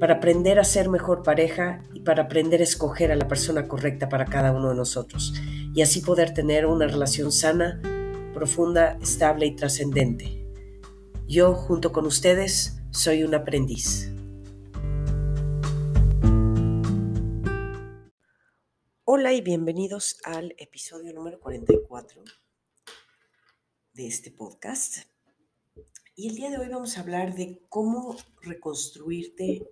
para aprender a ser mejor pareja y para aprender a escoger a la persona correcta para cada uno de nosotros y así poder tener una relación sana, profunda, estable y trascendente. Yo, junto con ustedes, soy un aprendiz. Hola y bienvenidos al episodio número 44 de este podcast. Y el día de hoy vamos a hablar de cómo reconstruirte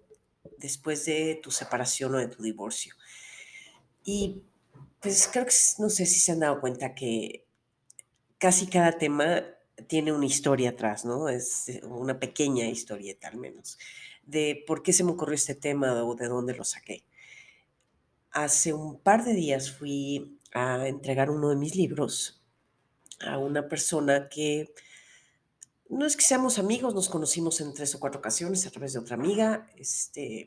después de tu separación o de tu divorcio. Y pues creo que no sé si se han dado cuenta que casi cada tema tiene una historia atrás, ¿no? Es eh, una pequeña historieta al menos, de por qué se me ocurrió este tema o de dónde lo saqué. Hace un par de días fui a entregar uno de mis libros a una persona que no es que seamos amigos, nos conocimos en tres o cuatro ocasiones a través de otra amiga, este,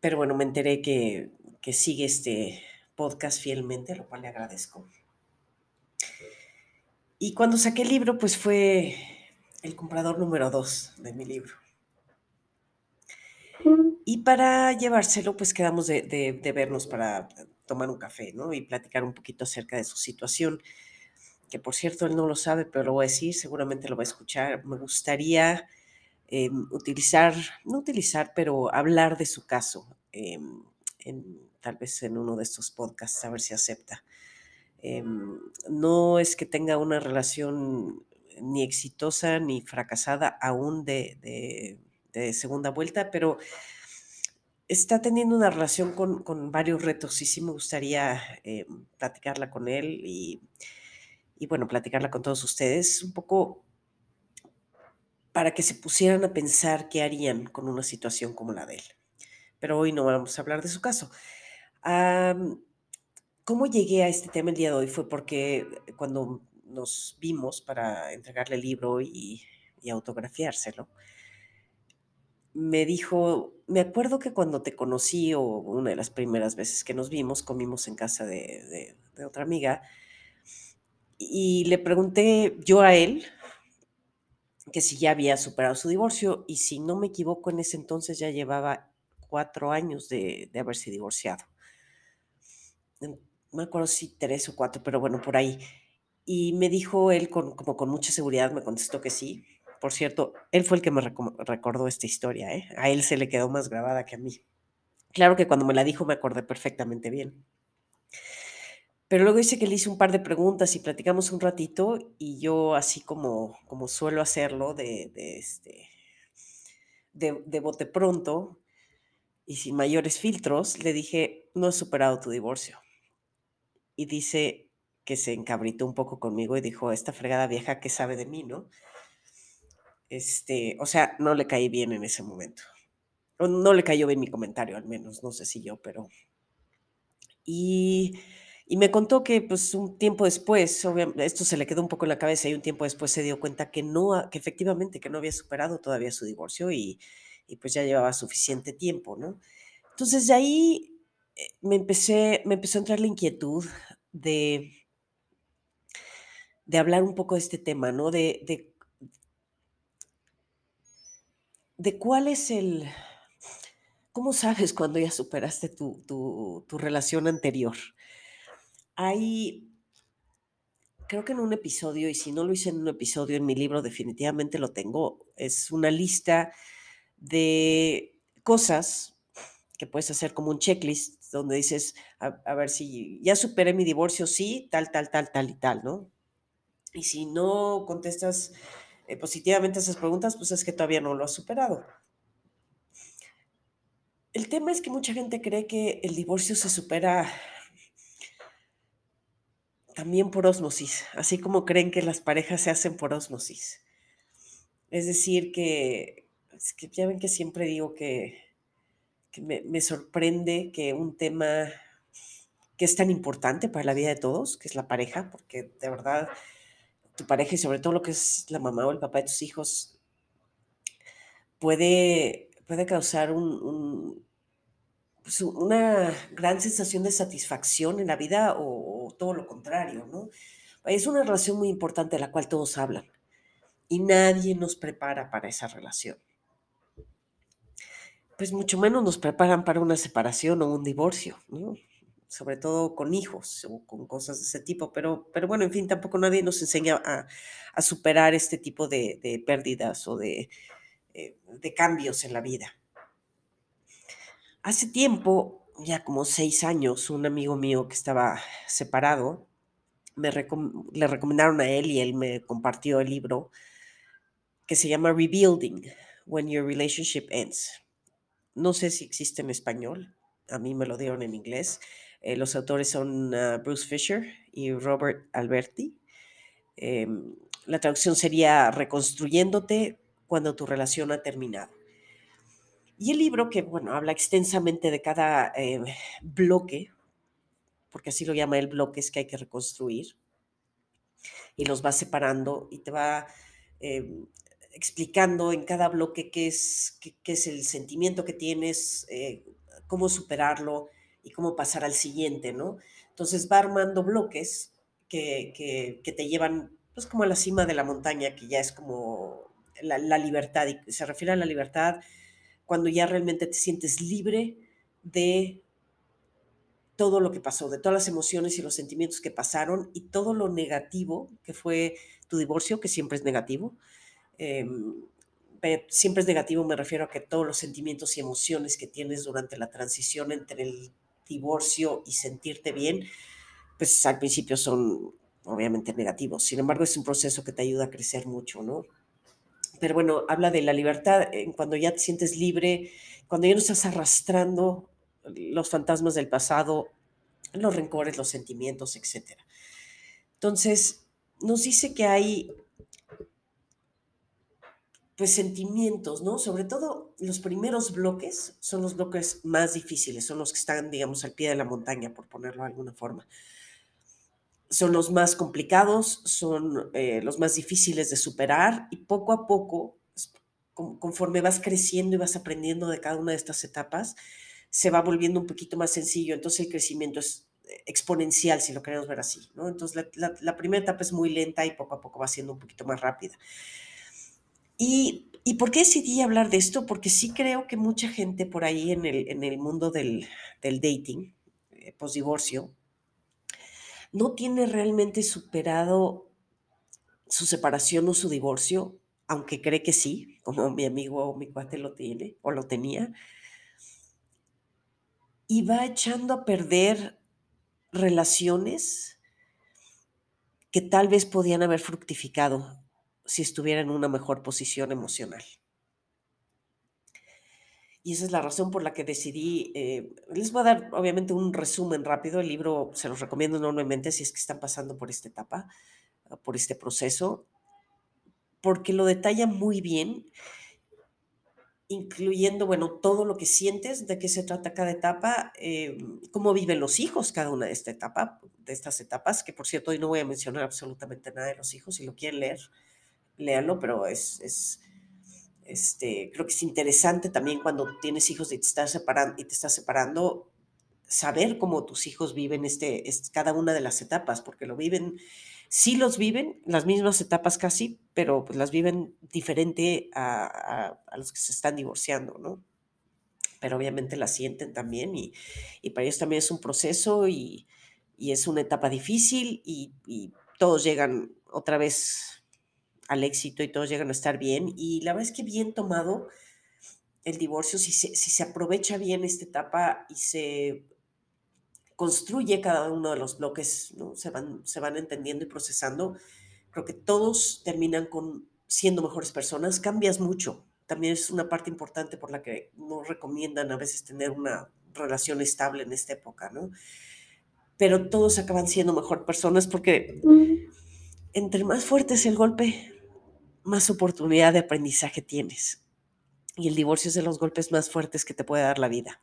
pero bueno, me enteré que, que sigue este podcast fielmente, lo cual le agradezco. Y cuando saqué el libro, pues fue el comprador número dos de mi libro. Y para llevárselo, pues quedamos de, de, de vernos para tomar un café, ¿no? Y platicar un poquito acerca de su situación que por cierto él no lo sabe, pero lo voy a decir, seguramente lo va a escuchar. Me gustaría em, utilizar, no utilizar, pero hablar de su caso, em, tal vez en uno de estos podcasts, a ver si acepta. Em, no es que tenga una relación ni exitosa ni fracasada aún de, segunda vuelta, pero está teniendo una relación con, con, varios retos y sí me gustaría platicarla con él y y bueno, platicarla con todos ustedes, un poco para que se pusieran a pensar qué harían con una situación como la de él. Pero hoy no vamos a hablar de su caso. ¿Cómo llegué a este tema el día de hoy? Fue porque cuando nos vimos para entregarle el libro y, autografiárselo, me dijo, me acuerdo que cuando te conocí o una de las primeras veces que nos vimos, comimos en casa de otra amiga, y le pregunté yo a él que si ya había superado su divorcio y si no me equivoco en ese entonces ya llevaba cuatro años de, haberse divorciado. No me acuerdo si tres o cuatro, pero bueno, por ahí. Y me dijo él con, como con mucha seguridad, me contestó que sí. Por cierto, él fue el que me recordó esta historia, ¿eh? A él se le quedó más grabada que a mí. Claro que cuando me la dijo me acordé perfectamente bien. Pero luego dice que le hice un par de preguntas y platicamos un ratito y yo así como, como suelo hacerlo de, este, de, bote pronto y sin mayores filtros, le dije, no he superado tu divorcio. Y dice que se encabritó un poco conmigo y dijo, esta fregada vieja que sabe de mí, ¿no? Este, o sea, no le caí bien en ese momento. no le cayó bien mi comentario, al menos, no sé si yo, pero... Y y me contó que pues un tiempo después, esto se le quedó un poco en la cabeza y un tiempo después se dio cuenta que no, que efectivamente que no había superado todavía su divorcio y, pues ya llevaba suficiente tiempo, ¿no? Entonces de ahí eh, me empecé, me empezó a entrar la inquietud de, de hablar un poco de este tema, ¿no? De, de, cuál es el, ¿cómo sabes cuando ya superaste tu, tu relación anterior? Hay, creo que en un episodio, y si no lo hice en un episodio en mi libro, definitivamente lo tengo, es una lista de cosas que puedes hacer como un checklist donde dices, a, ver si ya superé mi divorcio, sí, tal, tal, tal, tal y tal, ¿no? Y si no contestas eh, positivamente esas preguntas, pues es que todavía no lo has superado. El tema es que mucha gente cree que el divorcio se supera también por osmosis, así como creen que las parejas se hacen por osmosis. Es decir, que, es que ya ven que siempre digo que, me, sorprende que un tema que es tan importante para la vida de todos, que es la pareja, porque de verdad tu pareja y sobre todo lo que es la mamá o el papá de tus hijos puede, puede causar un, pues, una gran sensación de satisfacción en la vida o, todo lo contrario, ¿no? Es una relación muy importante de la cual todos hablan y nadie nos prepara para esa relación. Pues mucho menos nos preparan para una separación o un divorcio, ¿no? sobre todo con hijos o con cosas de ese tipo, pero, pero bueno, en fin, tampoco nadie nos enseña a, superar este tipo de, pérdidas o eh, de cambios en la vida. Hace tiempo, ya como seis años, un amigo mío que estaba separado, me le recomendaron a él y él me compartió el libro que se llama Rebuilding, When Your Relationship Ends. No sé si existe en español, a mí me lo dieron en inglés. Eh, los autores son ah, Bruce Fisher y Robert Alberti. Em, la traducción sería Reconstruyéndote cuando tu relación ha terminado. Y el libro, que bueno, habla extensamente de cada eh, bloque, porque así lo llama el bloque, es que hay que reconstruir, y los va separando y te va em, explicando en cada bloque qué es, qué, es el sentimiento que tienes, eh, cómo superarlo, y cómo pasar al siguiente, ¿no? Entonces va armando bloques que, te llevan, pues como a la cima de la montaña, que ya es como la, libertad, y se refiere a la libertad cuando ya realmente te sientes libre de todo lo que pasó, de todas las emociones y los sentimientos que pasaron y todo lo negativo que fue tu divorcio, que siempre es negativo. Em, siempre es negativo, me refiero a que todos los sentimientos y emociones que tienes durante la transición entre el divorcio y sentirte bien, pues al principio son obviamente negativos. Sin embargo, es un proceso que te ayuda a crecer mucho, ¿no? Pero bueno, habla de la libertad cuando ya te sientes libre, cuando ya no estás arrastrando los fantasmas del pasado, los rencores, los sentimientos, etc. Entonces, nos dice que hay pues sentimientos, ¿no? Sobre todo los primeros bloques son los bloques más difíciles, son los que están, digamos, al pie de la montaña, por ponerlo de alguna forma. Son los más complicados, son eh, los más difíciles de superar y poco a poco, conforme vas creciendo y vas aprendiendo de cada una de estas etapas, se va volviendo un poquito más sencillo. Entonces el crecimiento es eh, exponencial, si lo queremos ver así. Entonces la, primera etapa es muy lenta y poco a poco va siendo un poquito más rápida. Y, por qué decidí hablar de esto? Porque sí creo que mucha gente por ahí en el, en el mundo del, dating, eh, posdivorcio, no tiene realmente superado su separación o su divorcio, aunque cree que sí, como mi amigo o mi cuate lo tiene o lo tenía, y va echando a perder relaciones que tal vez podían haber fructificado si estuviera en una mejor posición emocional. Y esa es la razón por la que decidí, eh, les voy a dar obviamente un resumen rápido, el libro se los recomiendo enormemente si es que están pasando por esta etapa, ah, por este proceso, porque lo detalla muy bien, incluyendo, bueno, todo lo que sientes, de qué se trata cada etapa, eh, cómo viven los hijos cada una de, esta etapa, de estas etapas, que por cierto hoy no voy a mencionar absolutamente nada de los hijos, si lo quieren leer, léanlo, pero es, es, este, creo que es interesante también cuando tienes hijos y te estás separando, y te estás separando saber cómo tus hijos viven este, cada una de las etapas, porque lo viven, sí los viven, las mismas etapas casi, pero pues las viven diferente a, los que se están divorciando, ¿no? Pero obviamente las sienten también y, para ellos también es un proceso y, es una etapa difícil y, y todos llegan otra vez al éxito y todos llegan a estar bien. Y la verdad es que bien tomado el divorcio, si se, si se aprovecha bien esta etapa y se construye cada uno de los bloques, ¿no? se, van, se van entendiendo y procesando, creo que todos terminan con siendo mejores personas, cambias mucho. También es una parte importante por la que no recomiendan a veces tener una relación estable en esta época, ¿no? Pero todos acaban siendo mejor personas porque entre más fuerte es el golpe, más oportunidad de aprendizaje tienes. Y el divorcio es de los golpes más fuertes que te puede dar la vida.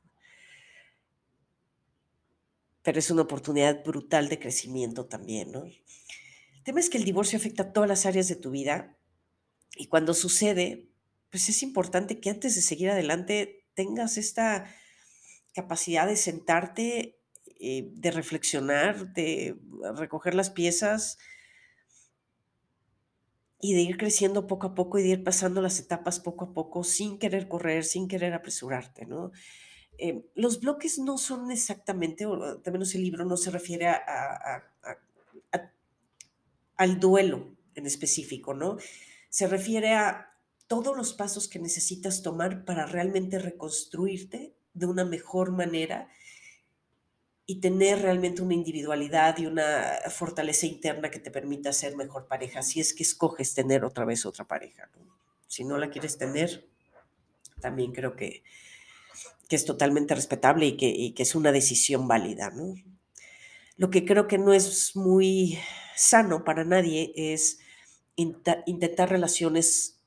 pero es una oportunidad brutal de crecimiento también, ¿no? El tema es que el divorcio afecta todas las áreas de tu vida y cuando sucede, pues es importante que antes de seguir adelante tengas esta capacidad de sentarte, eh, de reflexionar, de recoger las piezas y de ir creciendo poco a poco y de ir pasando las etapas poco a poco sin querer correr, sin querer apresurarte, ¿no? Eh, los bloques no son exactamente, o menos el libro no se refiere a, al duelo en específico, ¿no? Se refiere a todos los pasos que necesitas tomar para realmente reconstruirte de una mejor manera y tener realmente una individualidad y una fortaleza interna que te permita ser mejor pareja, si es que escoges tener otra vez otra pareja. Si no la quieres tener, también creo que, que es totalmente respetable y que, que, es una decisión válida. ¿no? Lo que creo que no es muy sano para nadie es intentar relaciones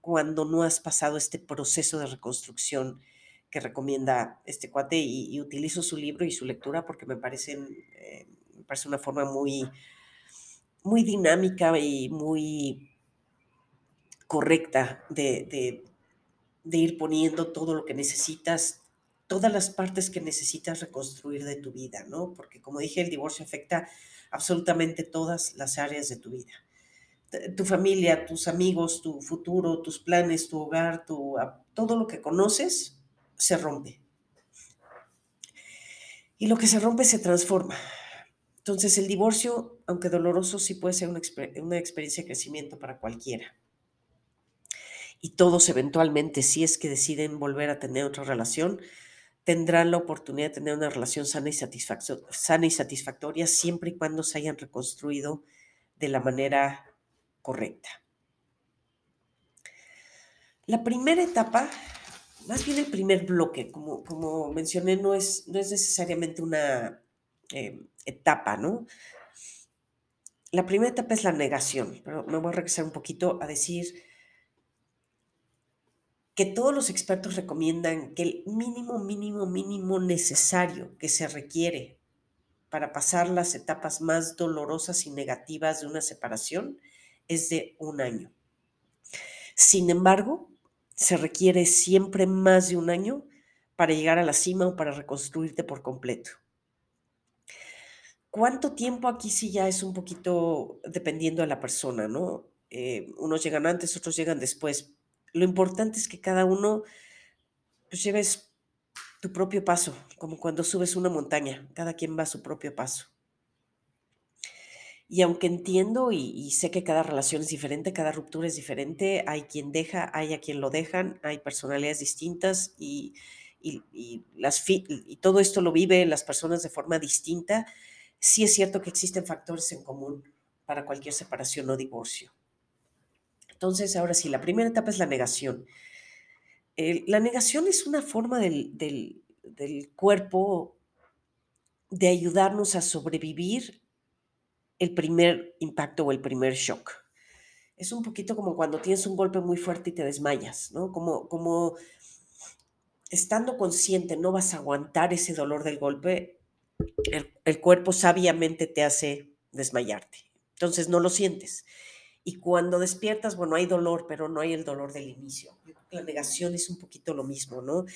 cuando no has pasado este proceso de reconstrucción que recomienda este cuate y, utilizo su libro y su lectura porque me parecen, eh, me parece una forma muy, muy dinámica y muy correcta de, de ir poniendo todo lo que necesitas, todas las partes que necesitas reconstruir de tu vida, ¿no? Porque como dije, el divorcio afecta absolutamente todas las áreas de tu vida. Tu familia, tus amigos, tu futuro, tus planes, tu hogar, tu, todo lo que conoces se rompe. Y lo que se rompe se transforma. Entonces el divorcio, aunque doloroso, sí puede ser una, experiencia de crecimiento para cualquiera. Y todos eventualmente, si es que deciden volver a tener otra relación, tendrán la oportunidad de tener una relación sana y, sana y satisfactoria siempre y cuando se hayan reconstruido de la manera correcta. La primera etapa más bien el primer bloque, como, como mencioné, no es, no es necesariamente una eh, etapa, ¿no? La primera etapa es la negación, pero me voy a regresar un poquito a decir que todos los expertos recomiendan que el mínimo, mínimo, mínimo necesario que se requiere para pasar las etapas más dolorosas y negativas de una separación es de un año. Sin embargo, se requiere siempre más de un año para llegar a la cima o para reconstruirte por completo. ¿Cuánto tiempo aquí sí ya es un poquito dependiendo de la persona, ¿no? Eh, unos llegan antes, otros llegan después. Lo importante es que cada uno pues, lleves tu propio paso, como cuando subes una montaña, cada quien va a su propio paso. Y aunque entiendo y, sé que cada relación es diferente, cada ruptura es diferente, hay quien deja, hay a quien lo dejan, hay personalidades distintas y, las y todo esto lo viven las personas de forma distinta, sí es cierto que existen factores en común para cualquier separación o divorcio. Entonces, ahora sí, la primera etapa es la negación. la negación es una forma del, del cuerpo de ayudarnos a sobrevivir el primer impacto o el primer shock. Es un poquito como cuando tienes un golpe muy fuerte y te desmayas, ¿no? Como, como estando consciente no vas a aguantar ese dolor del golpe, el, el cuerpo sabiamente te hace desmayarte. Entonces no lo sientes. Y cuando despiertas, bueno, hay dolor, pero no hay el dolor del inicio. La negación es un poquito lo mismo, ¿no?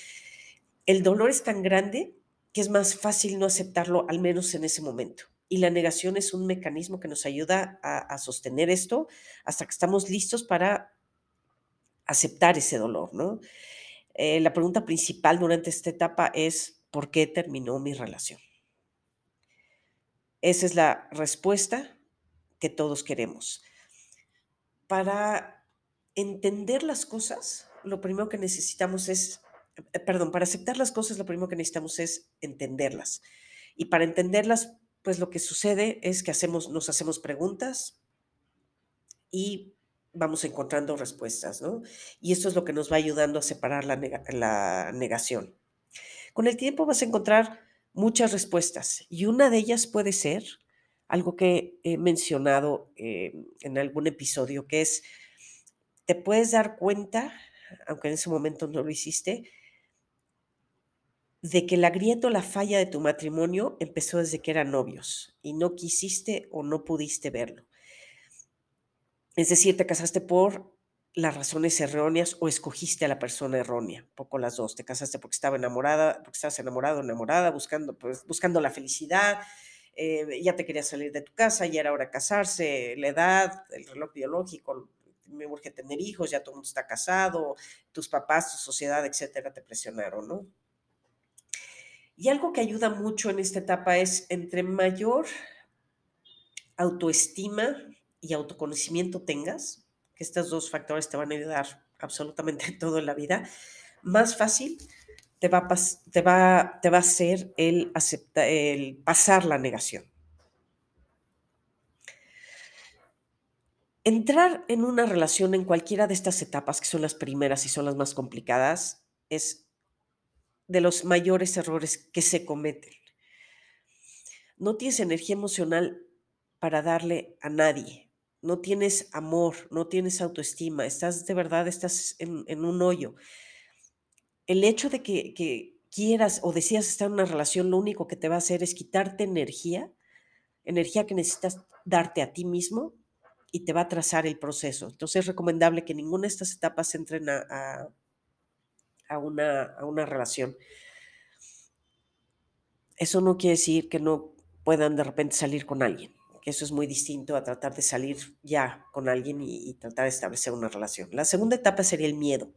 El dolor es tan grande que es más fácil no aceptarlo, al menos en ese momento. Y la negación es un mecanismo que nos ayuda a, sostener esto hasta que estamos listos para aceptar ese dolor, ¿no? Eh, la pregunta principal durante esta etapa es, ¿por qué terminó mi relación? Esa es la respuesta que todos queremos. Para entender las cosas, lo primero que necesitamos es, eh, perdón, para aceptar las cosas, lo primero que necesitamos es entenderlas. Y para entenderlas, pues lo que sucede es que hacemos, nos hacemos preguntas y vamos encontrando respuestas, ¿no? Y esto es lo que nos va ayudando a separar la, negación. Con el tiempo vas a encontrar muchas respuestas y una de ellas puede ser algo que he mencionado eh, en algún episodio, que es, te puedes dar cuenta, aunque en ese momento no lo hiciste, de que la grieta la falla de tu matrimonio empezó desde que eran novios y no quisiste o no pudiste verlo. Es decir, te casaste por las razones erróneas o escogiste a la persona errónea, poco las dos. Te casaste porque estaba enamorada, porque estabas enamorado, enamorada, buscando, pues, buscando la felicidad, eh, ya te querías salir de tu casa, ya era hora de casarse, la edad, el reloj biológico, me urge tener hijos, ya todo el mundo está casado, tus papás, tu sociedad, etcétera, te presionaron, ¿no? Y algo que ayuda mucho en esta etapa es entre mayor autoestima y autoconocimiento tengas, que estos dos factores te van a ayudar absolutamente todo en la vida, más fácil te va a, te va, te va a ser el, aceptar, el pasar la negación. Entrar en una relación en cualquiera de estas etapas, que son las primeras y son las más complicadas, es de los mayores errores que se cometen. No tienes energía emocional para darle a nadie. No tienes amor, no tienes autoestima. Estás de verdad, estás en, un hoyo. El hecho de que, quieras o decías estar en una relación, lo único que te va a hacer es quitarte energía, energía que necesitas darte a ti mismo y te va a trazar el proceso. Entonces es recomendable que ninguna de estas etapas entren a, a, una, a una relación. Eso no quiere decir que no puedan de repente salir con alguien, que eso es muy distinto a tratar de salir ya con alguien y, y tratar de establecer una relación. La segunda etapa sería el miedo.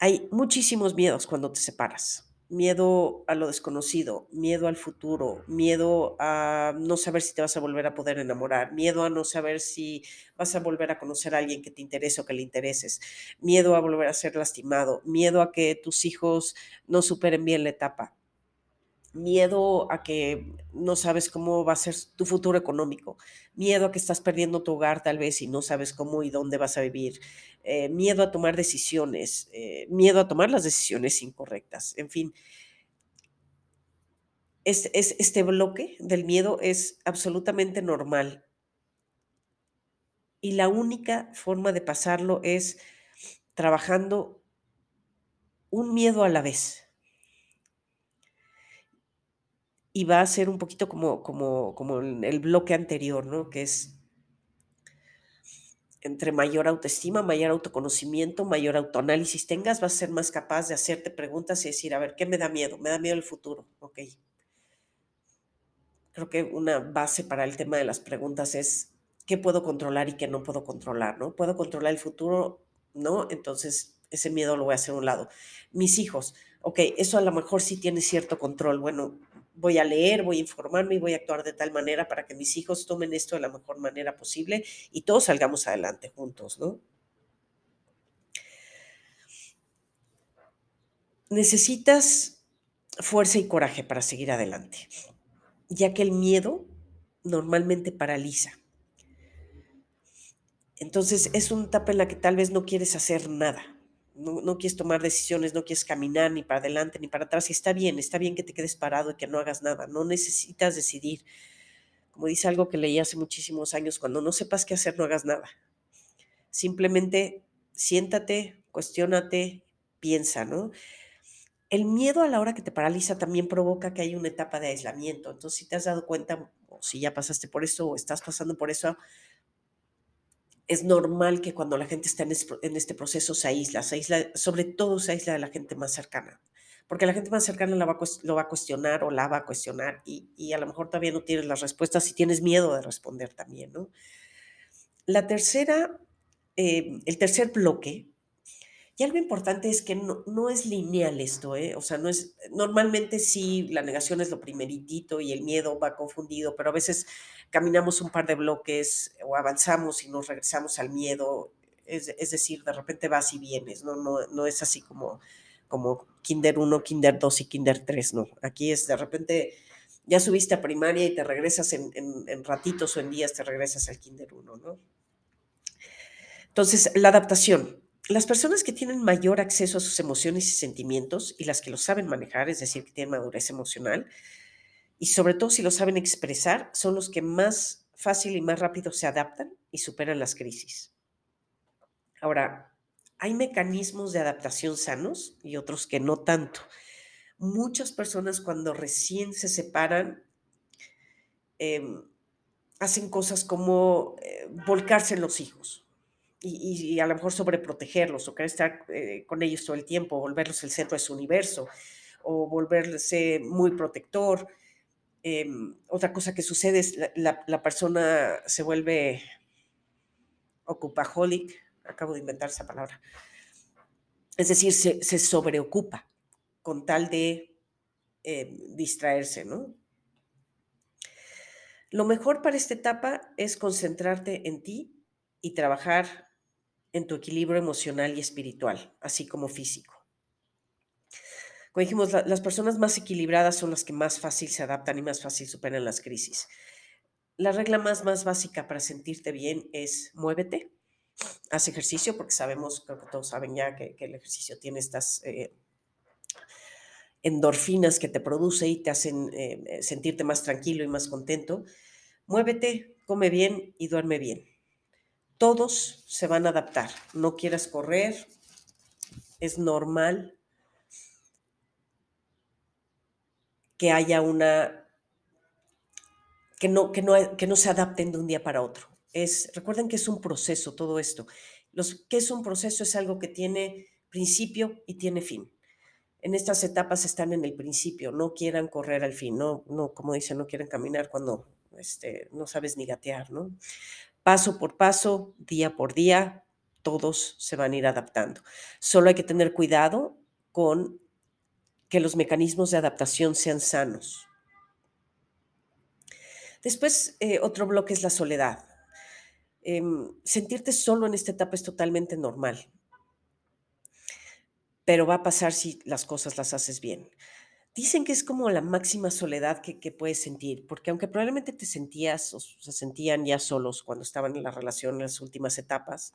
Hay muchísimos miedos cuando te separas miedo a lo desconocido, miedo al futuro, miedo a no saber si te vas a volver a poder enamorar, miedo a no saber si vas a volver a conocer a alguien que te interese o que le intereses, miedo a volver a ser lastimado, miedo a que tus hijos no superen bien la etapa, miedo a que no sabes cómo va a ser tu futuro económico, miedo a que estás perdiendo tu hogar tal vez y no sabes cómo y dónde vas a vivir, eh, miedo a tomar decisiones, eh, miedo a tomar las decisiones incorrectas, en fin. Es, este bloque del miedo es absolutamente normal y la única forma de pasarlo es trabajando un miedo a la vez y va a ser un poquito como, como, como el bloque anterior, ¿no? Que es entre mayor autoestima, mayor autoconocimiento, mayor autoanálisis tengas, vas a ser más capaz de hacerte preguntas y decir, a ver, ¿qué me da miedo? Me da miedo el futuro, ok. Creo que una base para el tema de las preguntas es, ¿qué puedo controlar y qué no puedo controlar? ¿No? ¿Puedo controlar el futuro? No, entonces ese miedo lo voy a hacer a un lado. Mis hijos, ok, eso a lo mejor sí tiene cierto control. Bueno, voy a leer, voy a informarme y voy a actuar de tal manera para que mis hijos tomen esto de la mejor manera posible y todos salgamos adelante juntos, ¿no? Necesitas fuerza y coraje para seguir adelante, ya que el miedo normalmente paraliza. Entonces es una etapa en la que tal vez no quieres hacer nada, no, quieres tomar decisiones, no quieres caminar ni para adelante ni para atrás. Y está bien, está bien que te quedes parado y que no hagas nada. No necesitas decidir. Como dice algo que leí hace muchísimos años, cuando no sepas qué hacer, no hagas nada. Simplemente siéntate, cuestiónate, piensa, ¿no? El miedo a la hora que te paraliza también provoca que hay una etapa de aislamiento. Entonces, si te has dado cuenta, o si ya pasaste por eso, o estás pasando por eso, es normal que cuando la gente está en, este proceso se aísla, se aísla, sobre todo se aísla de la gente más cercana, porque la gente más cercana va, lo va a cuestionar o la va a cuestionar y, a lo mejor todavía no tienes las respuestas y tienes miedo de responder también, ¿no? La tercera, eh, el tercer bloque y algo importante es que no, es lineal esto, ¿eh? O sea, no es, normalmente sí, la negación es lo primeritito y el miedo va confundido, pero a veces caminamos un par de bloques o avanzamos y nos regresamos al miedo. Es, decir, de repente vas y vienes, ¿no? No, no es así como, como Kinder 1, Kinder 2 y Kinder 3, no. Aquí es de repente ya subiste a primaria y te regresas en, en ratitos o en días, te regresas al Kinder 1, ¿no? Entonces, la adaptación las personas que tienen mayor acceso a sus emociones y sentimientos y las que lo saben manejar, es decir, que tienen madurez emocional, y sobre todo si lo saben expresar, son los que más fácil y más rápido se adaptan y superan las crisis. Ahora, hay mecanismos de adaptación sanos y otros que no tanto. Muchas personas cuando recién se separan, em, hacen cosas como eh, volcarse en los hijos y, y, a lo mejor sobreprotegerlos o querer estar eh, con ellos todo el tiempo, volverlos el centro de su universo o volverse muy protector. Em, otra cosa que sucede es la, la, persona se vuelve ocupaholic, acabo de inventar esa palabra, es decir, se, se sobreocupa con tal de eh, distraerse, ¿no? Lo mejor para esta etapa es concentrarte en ti y trabajar en tu equilibrio emocional y espiritual, así como físico. Como dijimos, la, las personas más equilibradas son las que más fácil se adaptan y más fácil superan las crisis. La regla más, más básica para sentirte bien es muévete, haz ejercicio, porque sabemos, creo que todos saben ya que, que el ejercicio tiene estas eh, endorfinas que te produce y te hacen eh, sentirte más tranquilo y más contento. Muévete, come bien y duerme bien. Todos se van a adaptar. No quieras correr, es normal que haya una que no, que no, que no se adapten de un día para otro. Es, recuerden que es un proceso todo esto. Los, que es un proceso es algo que tiene principio y tiene fin. En estas etapas están en el principio, no quieran correr al fin, no, no como dicen, no quieren caminar cuando este, no sabes ni gatear, ¿no? Paso por paso, día por día, todos se van a ir adaptando. Solo hay que tener cuidado con que los mecanismos de adaptación sean sanos. Después, eh, otro bloque es la soledad. Eh, sentirte solo en esta etapa es totalmente normal, pero va a pasar si las cosas las haces bien. Dicen que es como la máxima soledad que, puedes sentir, porque aunque probablemente te sentías o se sentían ya solos cuando estaban en la relación en las últimas etapas,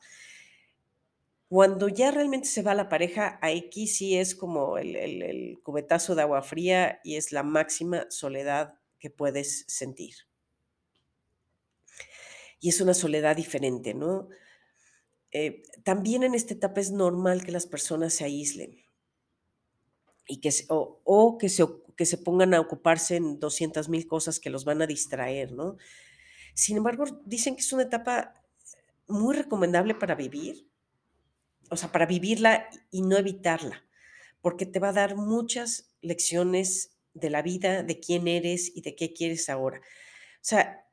cuando ya realmente se va la pareja, aquí sí es como el cubetazo de agua fría y es la máxima soledad que puedes sentir y es una soledad diferente, ¿no? Eh, también en esta etapa es normal que las personas se aíslen y que o, o, que, se, que se pongan a ocuparse en 200 mil cosas que los van a distraer, ¿no? Sin embargo, dicen que es una etapa muy recomendable para vivir, o sea, para vivirla y no evitarla, porque te va a dar muchas lecciones de la vida, de quién eres y de qué quieres ahora. O sea,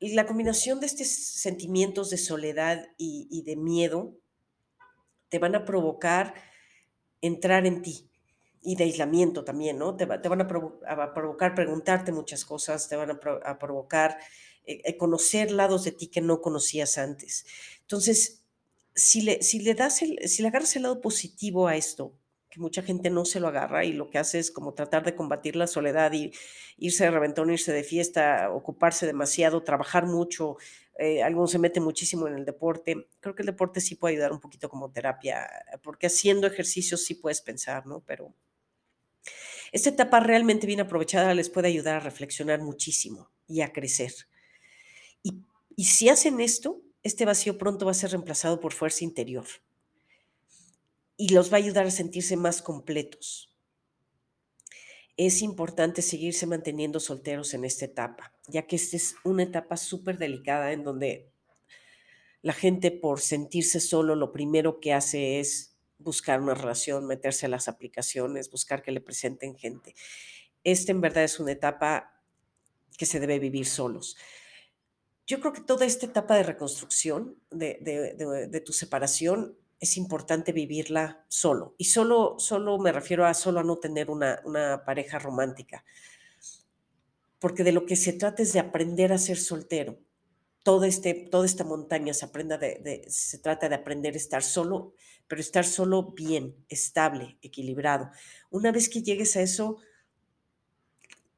la combinación de estos sentimientos de soledad y, y, de miedo te van a provocar entrar en ti y de aislamiento también, ¿no? Te, va, te van a, provo a, provocar preguntarte muchas cosas, te van a provocar eh, eh, conocer lados de ti que no conocías antes. Entonces, si le, si le das el, si le agarras el lado positivo a esto, que mucha gente no se lo agarra y lo que hace es como tratar de combatir la soledad y irse de reventón, irse de fiesta, ocuparse demasiado, trabajar mucho. Eh, algunos se meten muchísimo en el deporte. Creo que el deporte sí puede ayudar un poquito como terapia, porque haciendo ejercicio sí puedes pensar, ¿no? Pero esta etapa realmente bien aprovechada les puede ayudar a reflexionar muchísimo y a crecer. Y, y si hacen esto, este vacío pronto va a ser reemplazado por fuerza interior y los va a ayudar a sentirse más completos. Es importante seguirse manteniendo solteros en esta etapa, ya que esta es una etapa súper delicada en donde la gente por sentirse solo lo primero que hace es buscar una relación, meterse a las aplicaciones, buscar que le presenten gente. Esta en verdad es una etapa que se debe vivir solos. Yo creo que toda esta etapa de reconstrucción de, de, tu separación es importante vivirla solo. Y solo, solo me refiero a solo a no tener una, una pareja romántica. Porque de lo que se trata es de aprender a ser soltero. Este, toda esta montaña se, aprenda de, se trata de aprender a estar solo, pero estar solo bien, estable, equilibrado. Una vez que llegues a eso,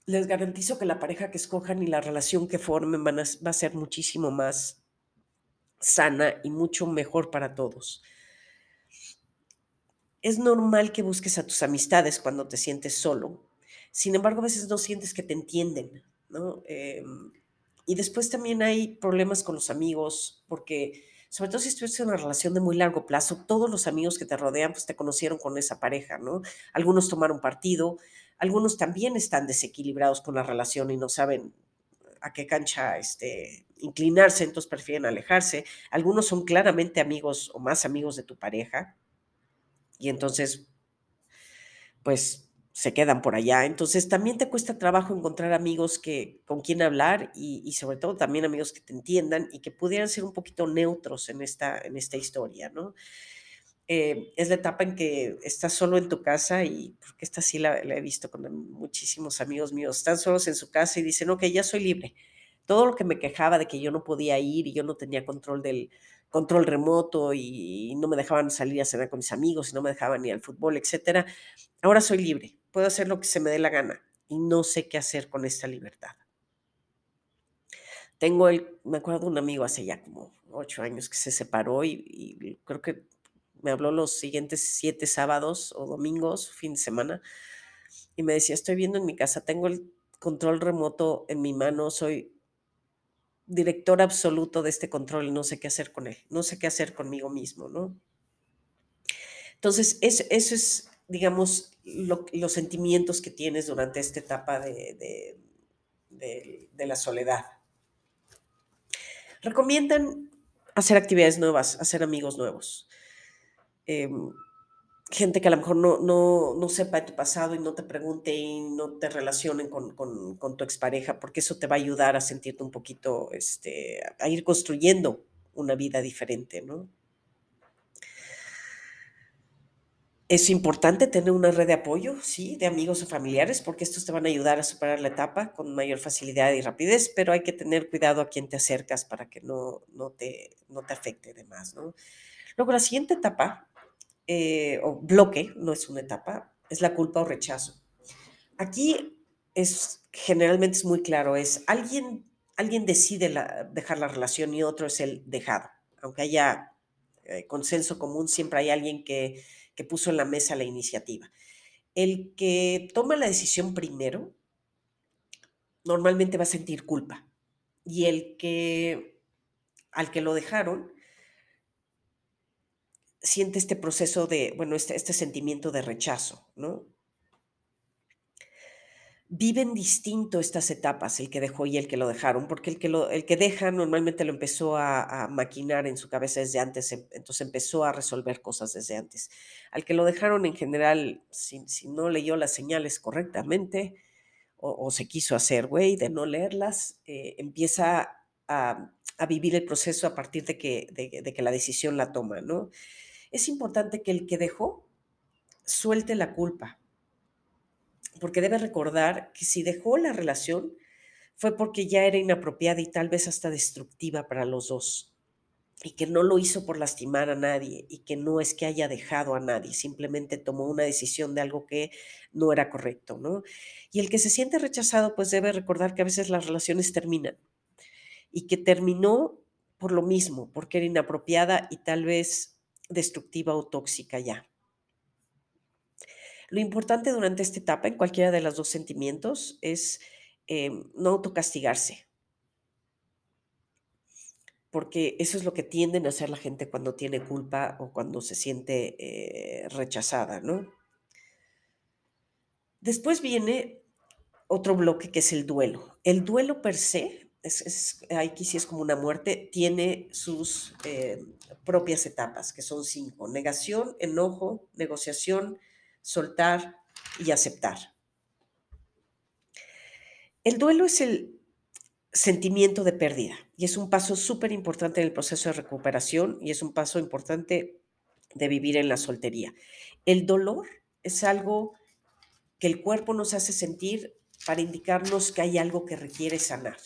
les garantizo que la pareja que escojan y la relación que formen van a, va a ser muchísimo más sana y mucho mejor para todos es normal que busques a tus amistades cuando te sientes solo. Sin embargo, a veces no sientes que te entienden, ¿no? Eh, y después también hay problemas con los amigos porque sobre todo si estuviste en una relación de muy largo plazo, todos los amigos que te rodean, pues te conocieron con esa pareja, ¿no? Algunos tomaron partido, algunos también están desequilibrados con la relación y no saben a qué cancha este, inclinarse, entonces prefieren alejarse. Algunos son claramente amigos o más amigos de tu pareja y entonces, pues se quedan por allá. Entonces también te cuesta trabajo encontrar amigos que, con quien hablar y, sobre todo también amigos que te entiendan y que pudieran ser un poquito neutros en esta, en esta historia, ¿no? Eh, es la etapa en que estás solo en tu casa y porque esta sí la, he visto con muchísimos amigos míos, están solos en su casa y dicen, ok, ya soy libre. Todo lo que me quejaba de que yo no podía ir y yo no tenía control del control remoto y, y no me dejaban salir a cenar con mis amigos y no me dejaban ir al fútbol, etcétera, ahora soy libre puedo hacer lo que se me dé la gana y no sé qué hacer con esta libertad. Tengo el, me acuerdo un amigo hace ya como ocho años que se separó y, creo que me habló los siguientes siete sábados o domingos, fin de semana, y me decía, estoy viendo en mi casa, tengo el control remoto en mi mano, soy director absoluto de este control y no sé qué hacer con él, no sé qué hacer conmigo mismo, ¿no? Entonces, eso es digamos, los sentimientos que tienes durante esta etapa de, la soledad. Recomiendan hacer actividades nuevas, hacer amigos nuevos. Em, gente que a lo mejor no, no, sepa de tu pasado y no te pregunte y no te relacionen con, con, tu expareja, porque eso te va a ayudar a sentirte un poquito, este, a ir construyendo una vida diferente, ¿no? Es importante tener una red de apoyo, sí, de amigos o familiares, porque estos te van a ayudar a superar la etapa con mayor facilidad y rapidez, pero hay que tener cuidado a quién te acercas para que no, no, te, no te afecte de más, ¿no? Luego, la siguiente etapa, eh, o bloque, no es una etapa, es la culpa o rechazo. Aquí es, generalmente es muy claro, es alguien, alguien decide dejar la relación y otro es el dejado. Aunque haya eh, consenso común, siempre hay alguien que que puso en la mesa la iniciativa. El que toma la decisión primero normalmente va a sentir culpa y el que al que lo dejaron siente este proceso de, bueno, este, este sentimiento de rechazo, ¿no? viven distinto estas etapas, el que dejó y el que lo dejaron, porque el que, lo, el que deja normalmente lo empezó a, maquinar en su cabeza desde antes, em, entonces empezó a resolver cosas desde antes. Al que lo dejaron en general, si, no leyó las señales correctamente o, se quiso hacer güey de no leerlas, eh, empieza a, vivir el proceso a partir de que, de que la decisión la toma, ¿no? Es importante que el que dejó suelte la culpa, porque debe recordar que si dejó la relación fue porque ya era inapropiada y tal vez hasta destructiva para los dos, y que no lo hizo por lastimar a nadie, y que no es que haya dejado a nadie, simplemente tomó una decisión de algo que no era correcto, ¿no? Y el que se siente rechazado, pues debe recordar que a veces las relaciones terminan, y que terminó por lo mismo, porque era inapropiada y tal vez destructiva o tóxica ya. Lo importante durante esta etapa, en cualquiera de los dos sentimientos, es em, no autocastigarse. Porque eso es lo que tienden a hacer la gente cuando tiene culpa o cuando se siente eh, rechazada, ¿no? Después viene otro bloque que es el duelo. El duelo per se, es, aquí sí es como una muerte, tiene sus eh, propias etapas, que son cinco. Negación, enojo, negociación, soltar y aceptar. El duelo es el sentimiento de pérdida y es un paso súper importante en el proceso de recuperación y es un paso importante de vivir en la soltería. El dolor es algo que el cuerpo nos hace sentir para indicarnos que hay algo que requiere sanar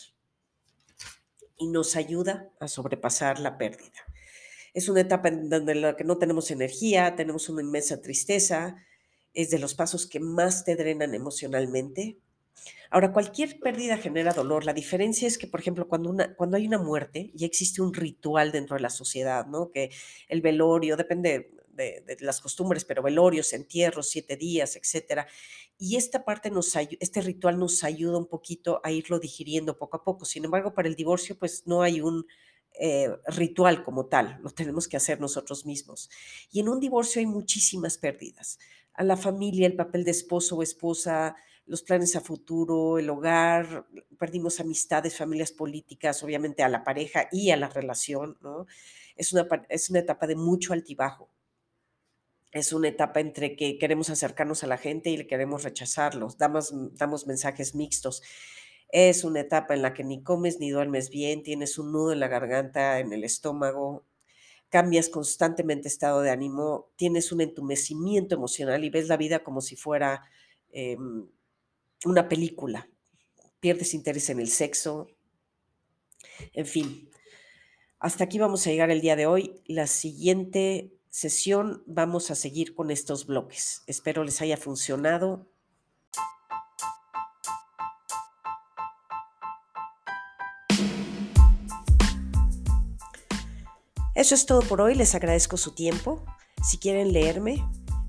y nos ayuda a sobrepasar la pérdida. Es una etapa en donde la que no tenemos energía, tenemos una inmensa tristeza, es de los pasos que más te drenan emocionalmente. Ahora, cualquier pérdida genera dolor. La diferencia es que, por ejemplo, cuando, una, cuando hay una muerte, ya existe un ritual dentro de la sociedad, ¿no? Que el velorio, depende de, las costumbres, pero velorios, entierros, siete días, etcétera. Y esta parte nos este ritual nos ayuda un poquito a irlo digiriendo poco a poco. Sin embargo, para el divorcio, pues no hay un eh, ritual como tal, lo tenemos que hacer nosotros mismos. Y en un divorcio hay muchísimas pérdidas. A la familia, el papel de esposo o esposa, los planes a futuro, el hogar, perdimos amistades, familias políticas, obviamente a la pareja y a la relación, ¿no? Es una, es una etapa de mucho altibajo. Es una etapa entre que queremos acercarnos a la gente y queremos rechazarlos, damos, damos mensajes mixtos. Es una etapa en la que ni comes ni duermes bien, tienes un nudo en la garganta, en el estómago, cambias constantemente estado de ánimo, tienes un entumecimiento emocional y ves la vida como si fuera em, una película. Pierdes interés en el sexo. En fin, hasta aquí vamos a llegar el día de hoy. La siguiente sesión vamos a seguir con estos bloques. Espero les haya funcionado Eso es todo por hoy, les agradezco su tiempo. Si quieren leerme,